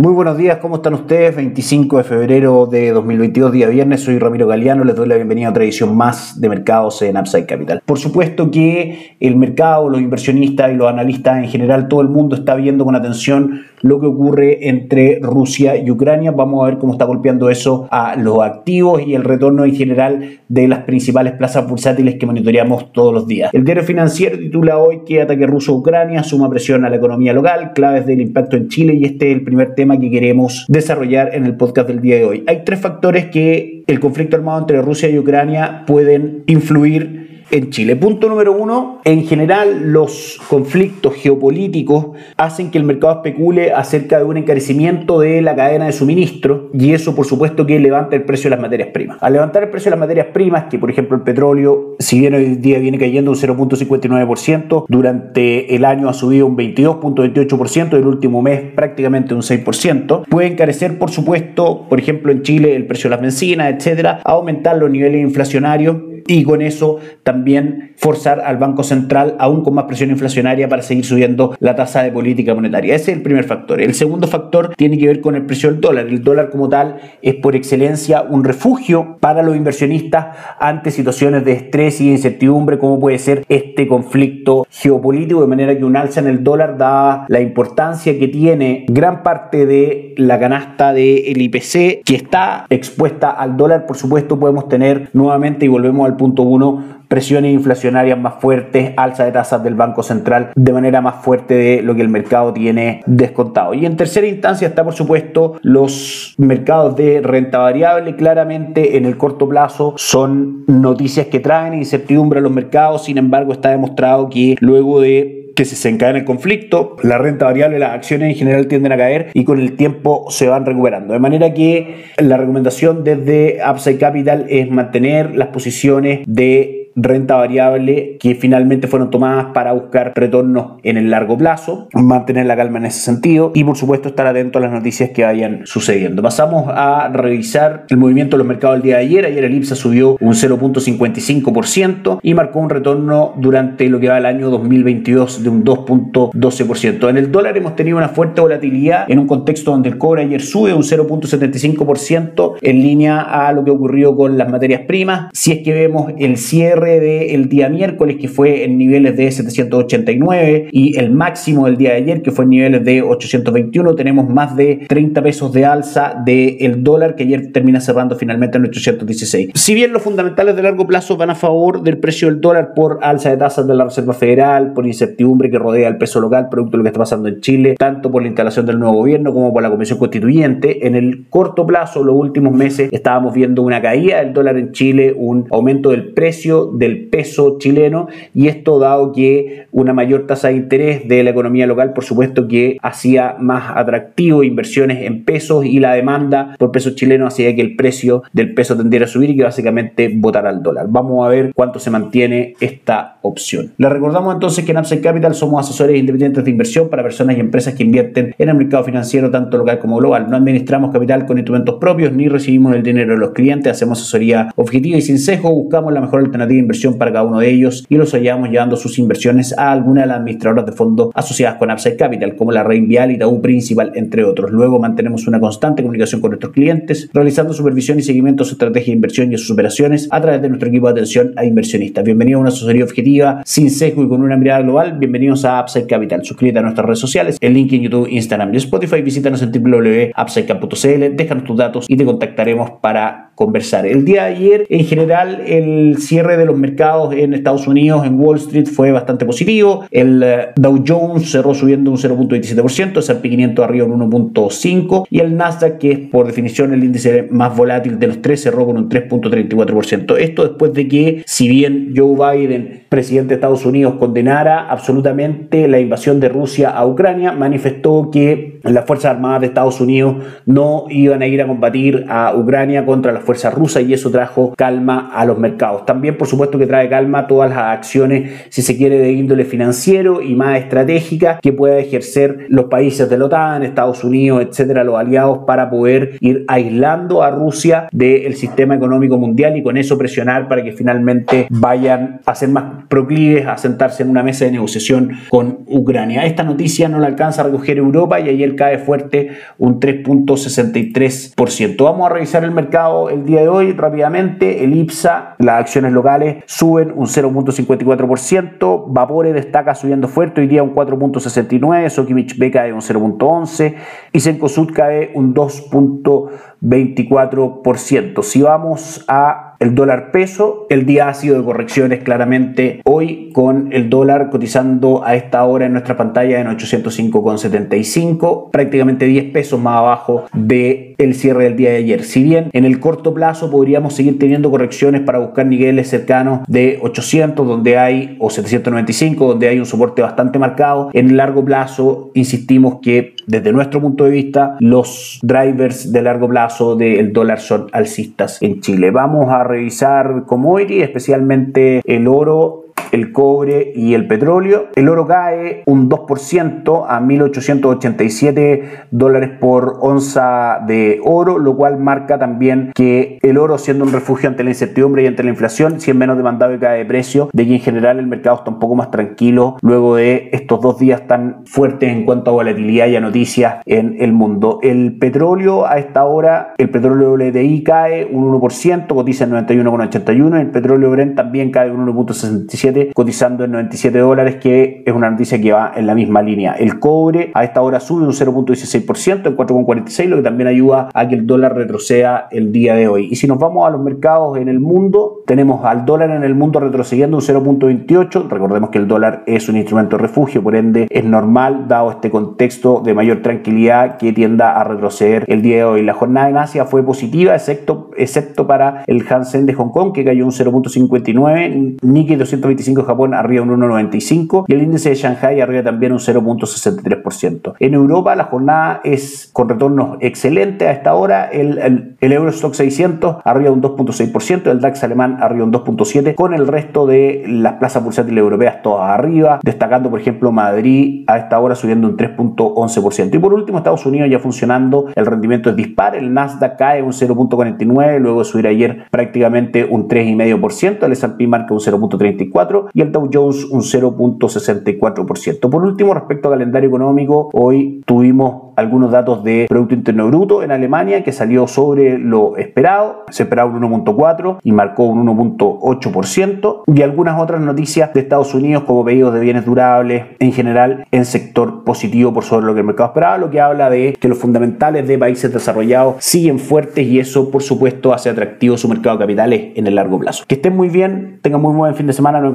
Muy buenos días, ¿cómo están ustedes? 25 de febrero de 2022, día viernes, soy Ramiro Galeano, les doy la bienvenida a otra edición más de mercados en Upside Capital. Por supuesto que el mercado, los inversionistas y los analistas en general, todo el mundo está viendo con atención lo que ocurre entre Rusia y Ucrania. Vamos a ver cómo está golpeando eso a los activos y el retorno en general de las principales plazas bursátiles que monitoreamos todos los días. El diario financiero titula hoy que ataque ruso a Ucrania suma presión a la economía local, claves del impacto en Chile y este es el primer tema que queremos desarrollar en el podcast del día de hoy. Hay tres factores que el conflicto armado entre Rusia y Ucrania pueden influir en Chile. Punto número uno, en general los conflictos geopolíticos hacen que el mercado especule acerca de un encarecimiento de la cadena de suministro y eso por supuesto que levanta el precio de las materias primas. Al levantar el precio de las materias primas, que por ejemplo el petróleo, si bien hoy día viene cayendo un 0.59%, durante el año ha subido un 22.28% y el último mes prácticamente un 6%, puede encarecer por supuesto, por ejemplo en Chile el precio de las bencinas, etcétera, aumentar los niveles inflacionarios y con eso también forzar al Banco Central aún con más presión inflacionaria para seguir subiendo la tasa de política monetaria. Ese es el primer factor. El segundo factor tiene que ver con el precio del dólar. El dólar como tal es por excelencia un refugio para los inversionistas ante situaciones de estrés y incertidumbre como puede ser este conflicto geopolítico, de manera que un alza en el dólar da la importancia que tiene gran parte de la canasta del IPC que está expuesta al dólar. Por supuesto podemos tener nuevamente y volvemos al punto 1 presiones inflacionarias más fuertes, alza de tasas del Banco Central de manera más fuerte de lo que el mercado tiene descontado. Y en tercera instancia está por supuesto los mercados de renta variable, claramente en el corto plazo son noticias que traen incertidumbre a los mercados, sin embargo está demostrado que luego de que se encadena el conflicto, la renta variable, las acciones en general tienden a caer y con el tiempo se van recuperando. De manera que la recomendación desde Upside Capital es mantener las posiciones de renta variable que finalmente fueron tomadas para buscar retornos en el largo plazo, mantener la calma en ese sentido y por supuesto estar atento a las noticias que vayan sucediendo. Pasamos a revisar el movimiento de los mercados el día de ayer. Ayer el IPSA subió un 0.55% y marcó un retorno durante lo que va el año 2022 de un 2.12%. En el dólar hemos tenido una fuerte volatilidad en un contexto donde el cobre ayer sube un 0.75% en línea a lo que ocurrió con las materias primas. Si es que vemos el cierre del día miércoles, que fue en niveles de 789, y el máximo del día de ayer, que fue en niveles de 821, tenemos más de 30 pesos de alza del dólar, que ayer termina cerrando finalmente en 816. Si bien los fundamentales de largo plazo van a favor del precio del dólar por alza de tasas de la Reserva Federal, por incertidumbre que rodea el peso local, producto de lo que está pasando en Chile, tanto por la instalación del nuevo gobierno como por la Comisión Constituyente, en el corto plazo, los últimos meses, estábamos viendo una caída del dólar en Chile, un aumento del precio del peso chileno y esto dado que una mayor tasa de interés de la economía local por supuesto que hacía más atractivo inversiones en pesos y la demanda por pesos chilenos hacía que el precio del peso tendiera a subir y que básicamente votara al dólar. Vamos a ver cuánto se mantiene esta opción. Les recordamos entonces que en Upside Capital somos asesores independientes de inversión para personas y empresas que invierten en el mercado financiero tanto local como global. No administramos capital con instrumentos propios ni recibimos el dinero de los clientes, hacemos asesoría objetiva y sin sesgo, buscamos la mejor alternativa inversión para cada uno de ellos y los hallamos llevando sus inversiones a alguna de las administradoras de fondos asociadas con Upside Capital, como la Reinvial y Itaú Principal, entre otros. Luego mantenemos una constante comunicación con nuestros clientes, realizando supervisión y seguimiento a su estrategia de inversión y sus operaciones a través de nuestro equipo de atención a inversionistas. Bienvenido a una asesoría objetiva, sin sesgo y con una mirada global. Bienvenidos a Upside Capital. Suscríbete a nuestras redes sociales, el link en YouTube, Instagram y Spotify. Visítanos en www.upsidecap.cl, déjanos tus datos y te contactaremos para conversar. El día de ayer, en general, el cierre de los mercados en Estados Unidos, en Wall Street, fue bastante positivo. El eh, Dow Jones cerró subiendo un 0.27%, el S&P 500 arriba un 1.5% y el Nasdaq, que es por definición el índice más volátil de los tres, cerró con un 3.34%. Esto después de que, si bien Joe Biden, presidente de Estados Unidos, condenara absolutamente la invasión de Rusia a Ucrania, manifestó que las Fuerzas Armadas de Estados Unidos no iban a ir a combatir a Ucrania contra las fuerzas rusas y eso trajo calma a los mercados. También, por supuesto, que trae calma todas las acciones, si se quiere, de índole financiero y más estratégica que pueda ejercer los países de la OTAN, Estados Unidos, etcétera, los aliados para poder ir aislando a Rusia del sistema económico mundial y con eso presionar para que finalmente vayan a ser más proclives a sentarse en una mesa de negociación con Ucrania. Esta noticia no la alcanza a recoger Europa y ayer cae fuerte un 3.63%. Vamos a revisar el mercado el día de hoy rápidamente. El IPSA, las acciones locales suben un 0.54%, Vapore destaca subiendo fuerte, hoy día un 4.69%, Sokimich B cae un 0.11% y Sencosud cae un 2.24%. Si vamos a el dólar peso. El día ha sido de correcciones claramente hoy con el dólar cotizando a esta hora en nuestra pantalla en 805,75, prácticamente 10 pesos más abajo de el cierre del día de ayer. Si bien en el corto plazo podríamos seguir teniendo correcciones para buscar niveles cercanos de 800 donde hay o 795 donde hay un soporte bastante marcado, en largo plazo insistimos que desde nuestro punto de vista los drivers de largo plazo del dólar son alcistas en Chile. Vamos a revisar commodity, especialmente el oro el cobre y el petróleo. El oro cae un 2% a 1.887 dólares por onza de oro, lo cual marca también que el oro siendo un refugio ante la incertidumbre y ante la inflación, si es menos demandado y cae de precio, de que en general el mercado está un poco más tranquilo luego de estos dos días tan fuertes en cuanto a volatilidad y a noticias en el mundo. El petróleo a esta hora, el petróleo WTI cae un 1%, cotiza en 91,81, el petróleo Brent también cae un 1.67 cotizando en 97 dólares, que es una noticia que va en la misma línea. El cobre a esta hora sube un 0.16%, en 4.46, lo que también ayuda a que el dólar retroceda el día de hoy. Y si nos vamos a los mercados en el mundo, tenemos al dólar en el mundo retrocediendo un 0.28. Recordemos que el dólar es un instrumento de refugio, por ende es normal, dado este contexto de mayor tranquilidad, que tienda a retroceder el día de hoy. La jornada en Asia fue positiva, excepto, excepto para el Hansen de Hong Kong, que cayó un 0.59, Nikkei 225 Japón arriba un 1,95 y el índice de Shanghai arriba también un 0.63%. En Europa la jornada es con retornos excelentes a esta hora. El, el, el Eurostock 600 arriba un 2.6%, el DAX alemán arriba un 2.7%, con el resto de las plazas bursátiles europeas todas arriba, destacando por ejemplo Madrid a esta hora subiendo un 3.11%. Y por último Estados Unidos ya funcionando, el rendimiento es dispar, el Nasdaq cae un 0.49, luego de subir ayer prácticamente un 3,5%, el S&P marca un 0.34 y el Dow Jones un 0.64%. Por último, respecto al calendario económico, hoy tuvimos algunos datos de Producto Interno Bruto en Alemania que salió sobre lo esperado, se esperaba un 1.4 y marcó un 1.8% y algunas otras noticias de Estados Unidos como pedidos de bienes durables en general en sector positivo por sobre lo que el mercado esperaba, lo que habla de que los fundamentales de países desarrollados siguen fuertes y eso por supuesto hace atractivo su mercado de capitales en el largo plazo. Que estén muy bien, tengan muy buen fin de semana, nos